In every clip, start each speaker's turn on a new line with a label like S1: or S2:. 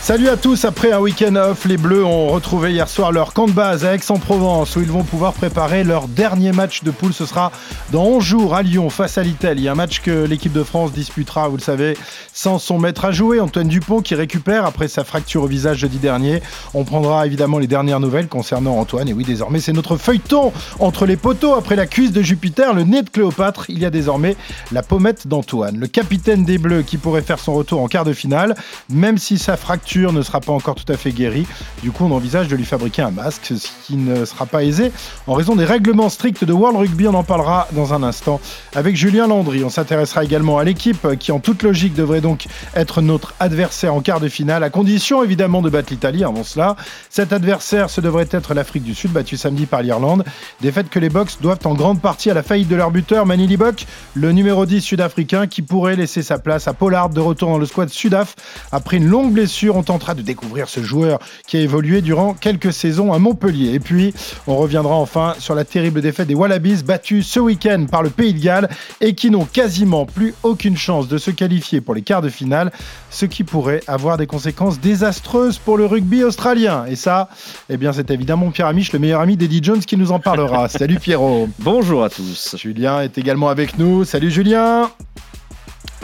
S1: Salut à tous, après un week-end off, les Bleus ont retrouvé hier soir leur camp de base à Aix-en-Provence où ils vont pouvoir préparer leur dernier match de poule. Ce sera dans 11 jours à Lyon face à l'Italie. Un match que l'équipe de France disputera, vous le savez, sans son maître à jouer, Antoine Dupont qui récupère après sa fracture au visage jeudi dernier. On prendra évidemment les dernières nouvelles concernant Antoine. Et oui, désormais, c'est notre feuilleton entre les poteaux. Après la cuisse de Jupiter, le nez de Cléopâtre, il y a désormais la pommette d'Antoine. Le capitaine des Bleus qui pourrait faire son retour en quart de finale, même si sa fracture ne sera pas encore tout à fait guéri. Du coup, on envisage de lui fabriquer un masque, ce qui ne sera pas aisé en raison des règlements stricts de World Rugby. On en parlera dans un instant avec Julien Landry. On s'intéressera également à l'équipe qui, en toute logique, devrait donc être notre adversaire en quart de finale, à condition évidemment de battre l'Italie avant cela. Cet adversaire, ce devrait être l'Afrique du Sud, battue samedi par l'Irlande. Des faits que les Box doivent en grande partie à la faillite de leur buteur, Manili Bok, le numéro 10 sud-africain, qui pourrait laisser sa place à Pollard de retour dans le squad Sudaf après une longue blessure. On tentera de découvrir ce joueur qui a évolué durant quelques saisons à Montpellier. Et puis, on reviendra enfin sur la terrible défaite des Wallabies battus ce week-end par le Pays de Galles et qui n'ont quasiment plus aucune chance de se qualifier pour les quarts de finale, ce qui pourrait avoir des conséquences désastreuses pour le rugby australien. Et ça, eh bien, c'est évidemment Pierre Amiche, le meilleur ami d'Eddie Jones, qui nous en parlera. Salut Pierrot.
S2: Bonjour à tous.
S1: Julien est également avec nous. Salut Julien.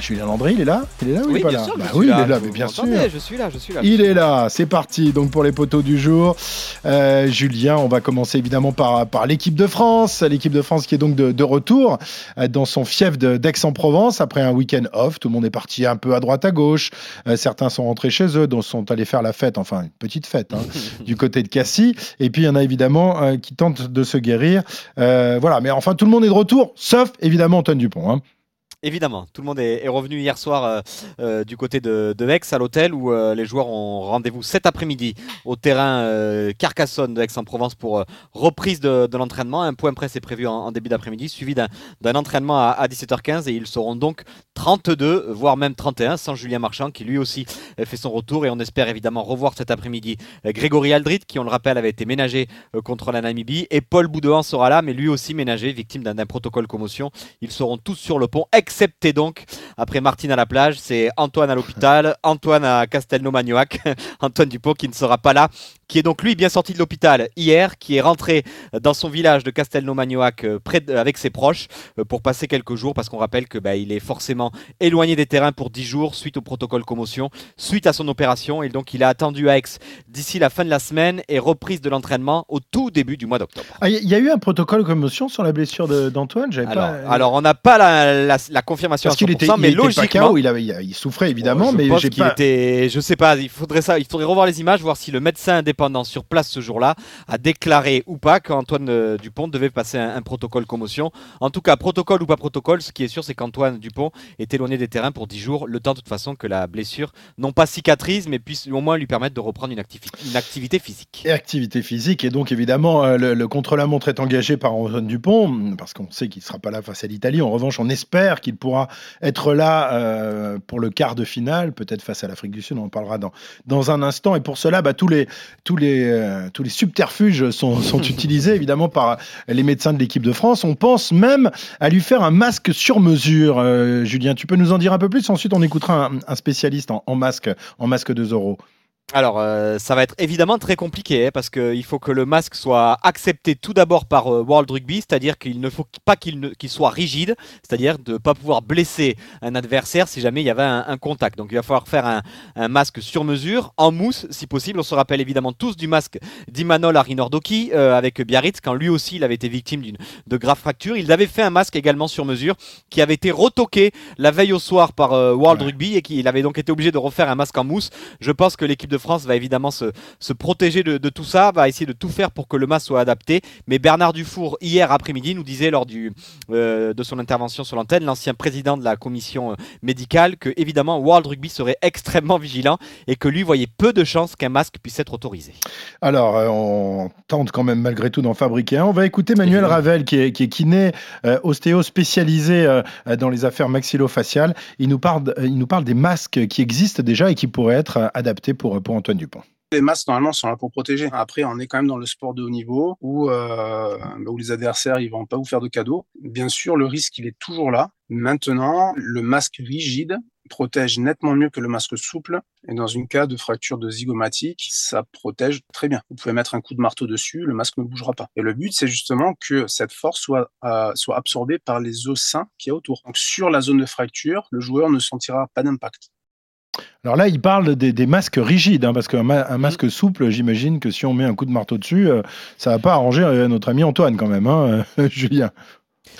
S1: Julien Landry, il est là Il est là ou il est pas
S2: bien
S1: là
S2: sûr,
S1: Bah oui,
S2: là.
S1: il est là, mais bien sûr.
S2: Je suis là, je suis là.
S1: Il est là, c'est parti. Donc pour les poteaux du jour, Euh, Julien, on va commencer évidemment par, par l'équipe de France. L'équipe de France qui est donc de, de retour euh, dans son fief d'Aix-en-Provence après un week-end off. Tout le monde est parti un peu à droite à gauche. Euh, certains sont rentrés chez eux, d'autres sont allés faire la fête, enfin une petite fête, hein, du côté de Cassis. Et puis il y en a évidemment euh, qui tentent de se guérir. Voilà, mais enfin tout le monde est de retour, sauf évidemment Antoine Dupont. hein.
S2: Évidemment, tout le monde est, revenu hier soir euh, euh, du côté de, de Aix à l'hôtel où euh, les joueurs ont rendez-vous cet après-midi au terrain Carcassonne de Aix-en-Provence pour reprise de, l'entraînement. Un point presse est prévu en, début d'après-midi, suivi d'un entraînement à, à 17h15 et ils seront donc 32, voire même 31, sans Julien Marchand qui lui aussi fait son retour et on espère évidemment revoir cet après-midi Grégory Aldrit qui, on le rappelle, avait été ménagé contre la Namibie et Paul Boudouin sera là, mais lui aussi ménagé, victime d'un protocole commotion. Ils seront tous sur le pont, excepté donc, après Martine à la plage, c'est Antoine à l'hôpital, Antoine à Castelnau-Magnoac, Antoine Dupont qui ne sera pas là, qui est donc lui bien sorti de l'hôpital hier, qui est rentré dans son village de Castelnau-Magnoac euh, avec ses proches euh, pour passer quelques jours, parce qu'on rappelle que bah, il est forcément éloigné des terrains pour 10 jours suite au protocole commotion, suite à son opération, et donc il a attendu à Aix d'ici la fin de la semaine et reprise de l'entraînement au tout début du mois d'octobre.
S1: Ah, Il y a eu un protocole commotion sur la blessure de- d'Antoine J'avais
S2: Alors,
S1: pas-
S2: alors, on n'a pas la, la- la confirmation
S1: Parce
S2: à
S1: qu'il
S2: 100%,
S1: était,
S2: mais
S1: il était pas
S2: logiquement,
S1: KO, il, avait, il, il souffrait évidemment,
S2: je
S1: mais
S2: pense qu'il
S1: pas.
S2: était, je sais pas, il faudrait ça, il faudrait revoir les images, voir si le médecin indépendant sur place ce jour-là a déclaré ou pas qu'Antoine euh, Dupont devait passer un, un protocole commotion. En tout cas, protocole ou pas protocole, ce qui est sûr, c'est qu'Antoine Dupont est éloigné des terrains pour 10 jours, le temps de toute façon que la blessure non pas cicatrise, mais puisse au moins lui permettre de reprendre une, activi- une activité physique.
S1: Et activité physique, et donc évidemment, euh, le, le contre-la-montre est engagé par Antoine Dupont, parce qu'on sait qu'il ne sera pas là face à l'Italie. En revanche, on espère qu'il pourra être là euh, pour le quart de finale, peut-être face à l'Afrique du Sud, on en parlera dans, dans un instant. Et pour cela, bah, tous, les, tous, les, euh, tous les subterfuges sont, sont utilisés évidemment par les médecins de l'équipe de France. On pense même à lui faire un masque sur mesure. Euh, Julien, tu peux nous en dire un peu plus? Ensuite, on écoutera un, un spécialiste en, en masque, en masque de Zorro.
S2: Alors, euh, ça va être évidemment très compliqué hein, parce qu'il faut que le masque soit accepté tout d'abord par euh, World Rugby, c'est-à-dire qu'il ne faut pas qu'il soit rigide, c'est-à-dire de ne pas pouvoir blesser un adversaire si jamais il y avait un, un contact. Donc, il va falloir faire un, un masque sur mesure, en mousse si possible. On se rappelle évidemment tous du masque d'Imanol Arinordoki euh, avec Biarritz, quand lui aussi il avait été victime d'une de graves fractures. Il avait fait un masque également sur mesure qui avait été retoqué la veille au soir par World
S1: Ouais.
S2: Rugby et qu'il avait donc été obligé de refaire un masque en mousse. Je pense que l'équipe de France va évidemment se, se protéger de, de tout ça, va essayer de tout faire pour que le masque soit adapté. Mais Bernard Dufour, hier après-midi, nous disait lors du, euh, de son intervention sur l'antenne, l'ancien président de la commission euh, médicale, que évidemment World Rugby serait extrêmement vigilant et que lui voyait peu de chances qu'un masque puisse être autorisé.
S1: Alors, euh, on tente quand même malgré tout d'en fabriquer un. On va écouter Manuel
S2: Évidemment.
S1: Ravel, qui est, qui est kiné, euh, ostéo spécialisé dans les affaires maxillofaciales. Il nous, parle, il nous parle des masques qui existent déjà et qui pourraient être adaptés pour, pour Antoine Dupont.
S3: Les masques, normalement, sont là pour protéger. Après, on est quand même dans le sport de haut niveau où, euh, bah, où les adversaires, ils vont pas vous faire de cadeaux. Bien sûr, le risque, il est toujours là. Maintenant, le masque rigide, protège nettement mieux que le masque souple. Et dans une cas de fracture de zygomatique, ça protège très bien. Vous pouvez mettre un coup de marteau dessus, le masque ne bougera pas. Et le but, c'est justement que cette force soit, euh, absorbée par les os sains qui y a autour. Donc sur la zone de fracture, le joueur ne sentira pas d'impact.
S1: Alors là, il parle des, masques rigides, hein, parce qu'un un masque souple, j'imagine que si on met un coup de marteau dessus, euh, ça va pas arranger euh, notre ami Antoine quand même, hein, Julien.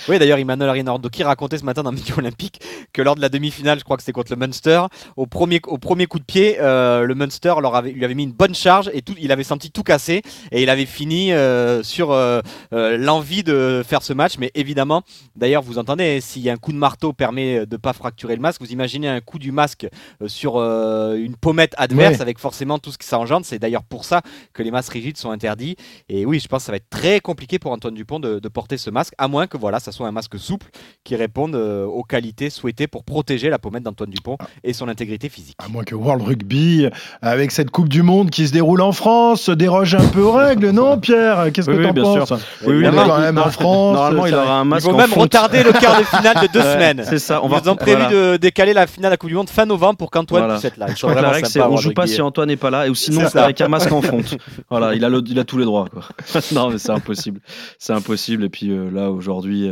S2: Oui, d'ailleurs, Emmanuel Rinaldo qui racontait ce matin dans Midi Olympique que lors de la demi-finale, je crois que c'était contre le Munster, au premier, au premier coup de pied, euh, le Munster leur avait, lui avait mis une bonne charge et tout, il avait senti tout casser et il avait fini euh, sur euh, l'envie de faire ce match. Mais évidemment, d'ailleurs, vous entendez, s'il un coup de marteau permet de ne pas fracturer le masque, vous imaginez un coup du masque sur une pommette adverse avec forcément tout ce que ça engendre. C'est d'ailleurs pour ça que les masques rigides sont interdits. Et oui, je pense que ça va être très compliqué pour Antoine Dupont de, de porter ce masque, à moins que voilà, ça soit un masque souple qui réponde euh, aux qualités souhaitées pour protéger la pommette d'Antoine Dupont ah. et son intégrité physique.
S1: À moins que World Rugby, avec cette Coupe du Monde qui se déroule en France, déroge un peu aux règles, non Pierre? Qu'est-ce que tu en penses sûr.
S4: Oui, oui, quand même en France. Normalement, il aura un masque.
S2: Il faut même retarder le quart de finale de deux semaines.
S4: C'est ça.
S2: On va Ils ont prévu de décaler la finale de la Coupe du Monde fin novembre pour qu'Antoine puisse être là.
S4: Je crois que la règle, c'est on joue pas si Antoine n'est pas là, ou sinon c'est avec un masque en fonte. Voilà, il a, il a tous les droits. non, mais c'est impossible. C'est impossible. Et puis euh, là, aujourd'hui,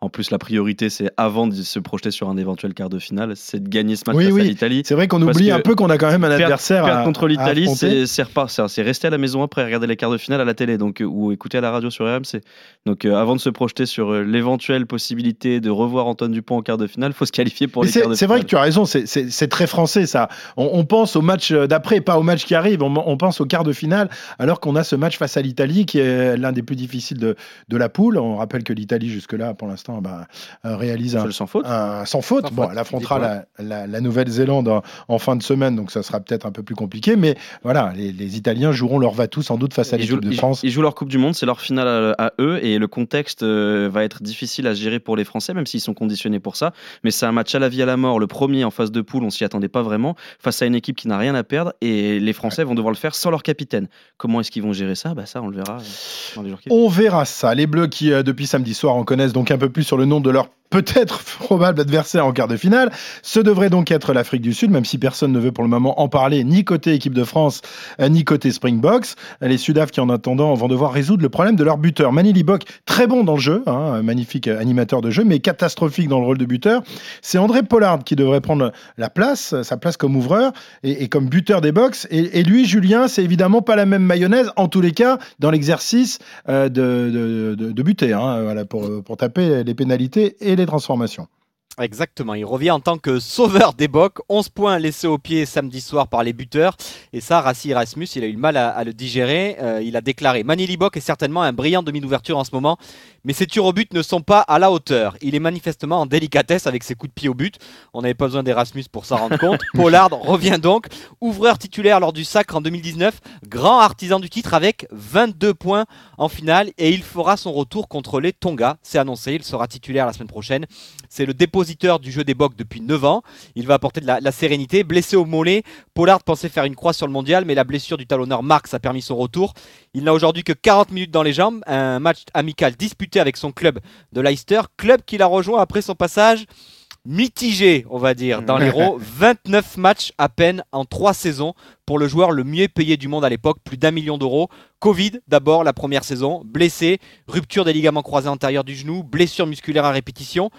S4: en plus, la priorité, c'est avant de se projeter sur un éventuel quart de finale, c'est de gagner ce match face à l'Italie.
S1: C'est vrai qu'on oublie un peu qu'on a quand même un adversaire
S4: perdre, contre l'Italie, c'est rester à la maison après, regarder les quarts de finale à la télé, donc ou écouter à la radio sur RMC. Donc, euh, avant de se projeter sur euh, l'éventuelle possibilité de revoir Antoine Dupont en quart de finale, faut se qualifier pour les quarts de finale.
S1: C'est vrai que tu as raison, c'est très français ça. On, pense au match d'après, pas au match qui arrive. On, pense au quart de finale, alors qu'on a ce match face à l'Italie qui est l'un des plus difficiles de, de la poule. On rappelle que l'Italie jusque là, pour l'instant bah, euh, réalise un
S4: sans faute.
S1: sans faute. bon, elle affrontera la, Nouvelle-Zélande en, fin de semaine, donc ça sera peut-être un peu plus compliqué. Mais voilà, les, Italiens joueront leur va-tout sans doute face à l'équipe de France.
S4: Ils, jouent leur Coupe du Monde, c'est leur finale à, eux, et le contexte euh, va être difficile à gérer pour les Français, même s'ils sont conditionnés pour ça. Mais c'est un match à la vie à la mort. Le premier en phase de poule, on s'y attendait pas vraiment, face à une équipe qui n'a rien à perdre, et les Français vont devoir le faire sans leur capitaine. Comment est-ce qu'ils vont gérer ça? Bah Ça, on le verra euh,
S1: dans les jours qui On verra ça. Les Bleus qui, depuis samedi soir, en connaissent donc un peu plus sur le nom de leur peut-être probable adversaire en quart de finale. Ce devrait donc être l'Afrique du Sud, même si personne ne veut pour le moment en parler, ni côté équipe de France, euh, ni côté Springboks. Les Sudaf qui en attendant vont devoir résoudre le problème de leur buteur. Manili Bok, très bon dans le jeu, hein, magnifique animateur de jeu, mais catastrophique dans le rôle de buteur. C'est André Pollard qui devrait prendre la place, sa place comme ouvreur et, comme buteur des box. Et, lui, Julien, c'est évidemment pas la même mayonnaise, en tous les cas, dans l'exercice euh, de, de, buter, hein, pour, pour taper les pénalités et les transformations.
S2: Exactement, il revient en tant que sauveur des bocs, 11 points laissés au pied samedi soir par les buteurs. Et ça, Rassi Erasmus, il a eu le mal à, le digérer. Euh, il a déclaré Manili Bock est certainement un brillant demi d'ouverture en ce moment, mais ses tirs au but ne sont pas à la hauteur. Il est manifestement en délicatesse avec ses coups de pied au but. On n'avait pas besoin d'Erasmus pour s'en rendre compte. Pollard revient donc, ouvreur titulaire lors du sacre en 2019, grand artisan du titre avec 22 points en finale et il fera son retour contre les Tonga. C'est annoncé, il sera titulaire la semaine prochaine. C'est le du jeu des Bocs depuis 9 ans. Il va apporter de la, sérénité. Blessé au mollet, Pollard pensait faire une croix sur le mondial, mais la blessure du talonneur Marx a permis son retour. Il n'a aujourd'hui que 40 minutes dans les jambes. Un match amical disputé avec son club de Leicester, club qu'il a rejoint après son passage mitigé, on va dire, dans l'Hérault. 29 matchs à peine en 3 saisons pour le joueur le mieux payé du monde à l'époque, plus d'un million d'euros. Covid d'abord la première saison, blessé, rupture des ligaments croisés antérieurs du genou, blessure musculaire à répétition.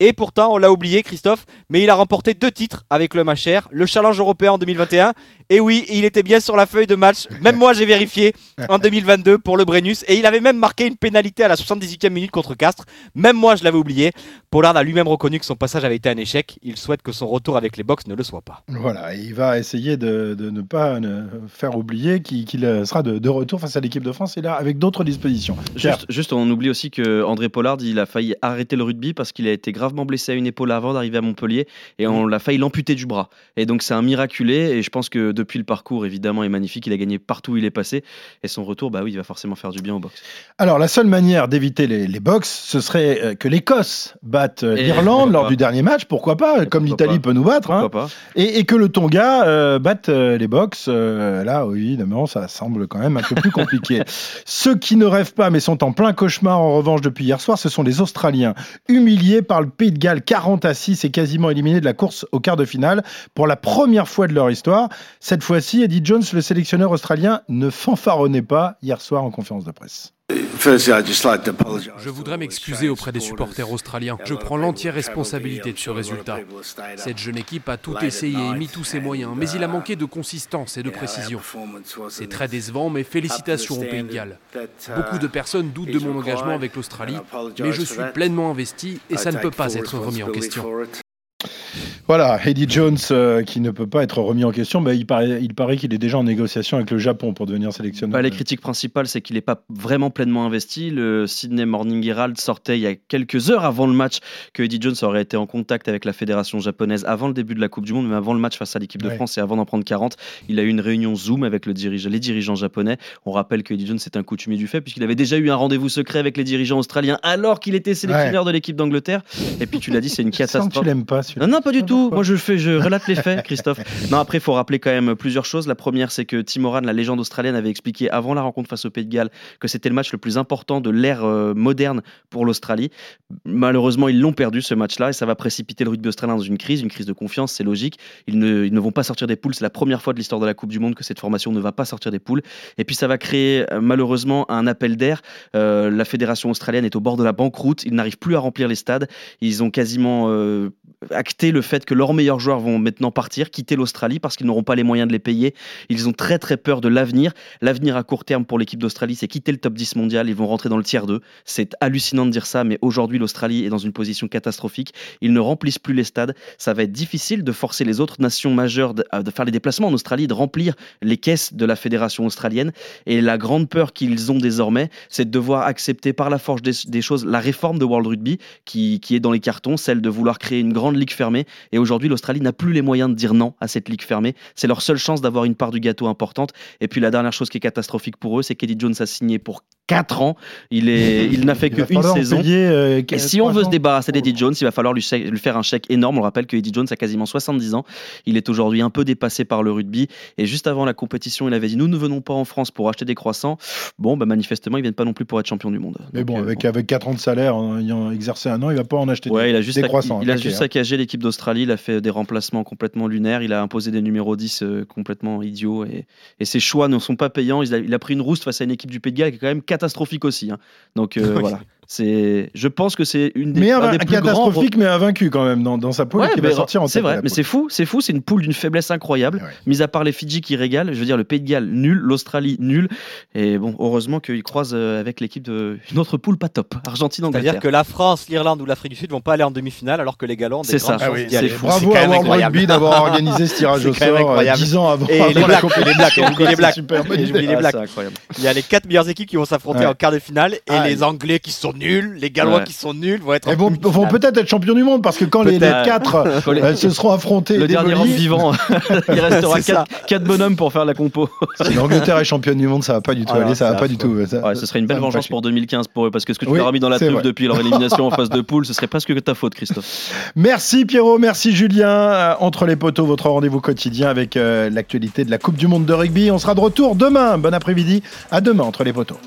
S2: Et pourtant, on l'a oublié, Christophe, mais il a remporté deux titres avec le Macher, le Challenge européen en 2021. Et oui, il était bien sur la feuille de match. Même moi, j'ai vérifié en 2022 pour le Brennus. Et il avait même marqué une pénalité à la 78e minute contre Castres. Même moi, je l'avais oublié. Pollard a lui-même reconnu que son passage avait été un échec. Il souhaite que son retour avec les box ne le soit pas.
S1: Voilà, il va essayer de, ne pas faire oublier qu'il sera de, retour face à l'équipe de France et là avec d'autres dispositions.
S4: Juste, juste, on oublie aussi que André Pollard, il a failli arrêter le rugby parce qu'il a été grave blessé à une épaule avant d'arriver à Montpellier et on l'a failli l'amputer du bras. Et donc c'est un miraculé et je pense que depuis le parcours, évidemment, est magnifique. Il a gagné partout où il est passé. Et son retour, bah oui, il va forcément faire du bien au box.
S1: Alors, la seule manière d'éviter les, les box, ce serait euh, que l'Écosse batte euh, l'Irlande lors du dernier match. Pourquoi pas Comme l'Italie peut nous battre. Hein.
S4: Pas
S1: Et, et que le Tonga euh, batte les box. euh, là, oui, évidemment, ça semble quand même un peu plus compliqué. Ceux qui ne rêvent pas, mais sont en plein cauchemar en revanche depuis hier soir, ce sont les Australiens. Humiliés par le Pays de Galles 40 à 6 et quasiment éliminés de la course au quart de finale pour la première fois de leur histoire. Cette fois-ci, Eddie Jones, le sélectionneur australien, ne fanfaronnait pas hier soir en conférence de presse.
S5: Je voudrais m'excuser auprès des supporters australiens. Je prends l'entière responsabilité de ce résultat. Cette jeune équipe a tout essayé et mis tous ses moyens, mais il a manqué de consistance et de précision. C'est très décevant, mais félicitations au Pays de Galles. Beaucoup de personnes doutent de mon engagement avec l'Australie, mais je suis pleinement investi et ça ne peut pas être remis en question.
S1: Voilà, Eddie Jones euh, qui ne peut pas être remis en question, mais il paraît il paraît qu'il est déjà en négociation avec le Japon pour devenir sélectionneur.
S4: Bah, les critiques principales, c'est qu'il n'est pas vraiment pleinement investi. Le Sydney Morning Herald sortait il y a quelques heures avant le match que Eddie Jones aurait été en contact avec la fédération japonaise avant le début de la Coupe du Monde, mais avant le match face à l'équipe de
S1: Ouais.
S4: France et avant d'en prendre 40. Il a eu une réunion Zoom avec le dirige- les dirigeants japonais. On rappelle que Eddie Jones est un coutumier du fait, puisqu'il avait déjà eu un rendez-vous secret avec les dirigeants australiens alors qu'il était sélectionneur de l'équipe d'Angleterre. Et puis tu l'as dit, c'est une
S1: Je sens que tu
S4: catastrophe.
S1: l'aimes pas celui-là.
S4: Non, non, pas du tout. Moi, je fais, je relate les faits, Christophe. Non, après, il faut rappeler quand même plusieurs choses. La première, c'est que Tim Moran, la légende australienne, avait expliqué avant la rencontre face au Pays de Galles que c'était le match le plus important de l'ère euh, moderne pour l'Australie. Malheureusement, ils l'ont perdu ce match-là et ça va précipiter le rugby australien dans une crise, une crise de confiance, c'est logique. Ils ne, vont pas sortir des poules. C'est la première fois de l'histoire de la Coupe du Monde que cette formation ne va pas sortir des poules. Et puis, ça va créer euh, malheureusement un appel d'air. Euh, la fédération australienne est au bord de la banqueroute. Ils n'arrivent plus à remplir les stades. Ils ont quasiment acté le fait que leurs meilleurs joueurs vont maintenant partir, quitter l'Australie parce qu'ils n'auront pas les moyens de les payer. Ils ont très très peur de l'avenir. L'avenir à court terme pour l'équipe d'Australie, c'est quitter le top 10 mondial. Ils vont rentrer dans le tiers 2. C'est hallucinant de dire ça, mais aujourd'hui l'Australie est dans une position catastrophique. Ils ne remplissent plus les stades. Ça va être difficile de forcer les autres nations majeures de, à- de faire les déplacements en Australie, de remplir les caisses de la fédération australienne. Et la grande peur qu'ils ont désormais, c'est de devoir accepter par la force des, des choses la réforme de World Rugby qui, qui est dans les cartons, celle de vouloir créer une grande ligue fermée. Et aujourd'hui, l'Australie n'a plus les moyens de dire non à cette ligue fermée. C'est leur seule chance d'avoir une part du gâteau importante. Et puis la dernière chose qui est catastrophique pour eux, c'est qu'Eddie Jones a signé pour 4 ans. Il, est, il n'a fait
S1: va
S4: qu'une saison.
S1: payer, euh,
S4: Et si on veut se
S1: 300.
S4: débarrasser d'Eddie Jones, il va falloir lui, faire un chèque énorme. On rappelle que Eddie Jones a quasiment 70 ans. Il est aujourd'hui un peu dépassé par le rugby. Et juste avant la compétition, il avait dit Nous ne venons pas en France pour acheter des croissants. Bon, bah, manifestement, ils viennent pas non plus pour être champion du monde.
S1: Mais
S4: Donc,
S1: bon,
S4: euh,
S1: avec, avec 4 ans de salaire, en ayant exercé un an, il va pas en acheter
S4: Ouais,
S1: des,
S4: il a juste,
S1: des croissants.
S4: il a
S1: ok,
S4: juste
S1: hein.
S4: saccagé l'équipe d'Australie, il a fait des remplacements complètement lunaires, il a imposé des numéros 10 euh, complètement idiots et, et ses choix ne sont pas payants. Il a, il a pris une rouste face à une équipe du Pays de Galles qui est quand même catastrophique aussi. hein. Donc euh,
S2: Oui.
S4: voilà, c'est, je pense que c'est une des,
S1: Mais un,
S4: un des
S1: un
S4: plus grands
S1: catastrophique, mais invaincu quand même dans, dans sa poule
S4: Ouais,
S1: qui va sortir en
S4: c'est vrai, mais c'est fou, c'est fou, c'est une poule d'une faiblesse incroyable.
S1: Ouais.
S4: Mis à part les Fidji qui régalent, je veux dire le Pays de Galles nul, l'Australie nul, et bon, heureusement qu'ils croisent euh, avec l'équipe de une autre poule pas top, Argentine
S2: C'est-à-dire
S4: Angleterre.
S2: que la France, l'Irlande ou l'Afrique du Sud vont pas aller en demi-finale alors que les des
S4: C'est ça. Ah
S1: oui, c'est-
S2: C'est
S1: Bravo à World
S2: incroyable.
S1: Rugby d'avoir organisé ce tirage au sort euh,
S2: incroyable.
S1: 10 ans avant.
S2: Et les
S1: la
S2: Blacks, les Blacks, les
S1: C'est
S2: Blacks. les
S4: Ah,
S2: Blacks.
S4: c'est incroyable.
S2: Il y a les quatre meilleures équipes qui vont s'affronter en quart de finale et
S1: Ah,
S2: les Anglais qui sont nuls, les Gallois
S4: Ouais.
S2: qui sont nuls vont être
S1: Elles vont, vont peut-être être champions du monde parce que quand les, quatre
S4: Quand les-
S1: euh, se seront affrontés et
S4: Le dernier homme
S1: démolis,
S4: vivant, il restera 4, bonhommes pour faire la compo.
S1: si l'Angleterre est championne du monde, ça va pas du tout
S2: Ah
S1: aller, ça va pas du tout. ça-
S4: Ouais, ce serait une belle vengeance pour 2015 pour eux, parce que ce que tu
S1: Oui,
S4: leur as mis dans la
S1: vrai.
S4: depuis leur élimination en phase de poule, ce serait presque que ta faute, Christophe.
S1: Merci Pierrot, merci Julien. Euh, Entre les poteaux, votre rendez-vous quotidien avec euh, l'actualité de la Coupe du Monde de rugby. On sera de retour demain. Bon après-midi. À demain entre les poteaux.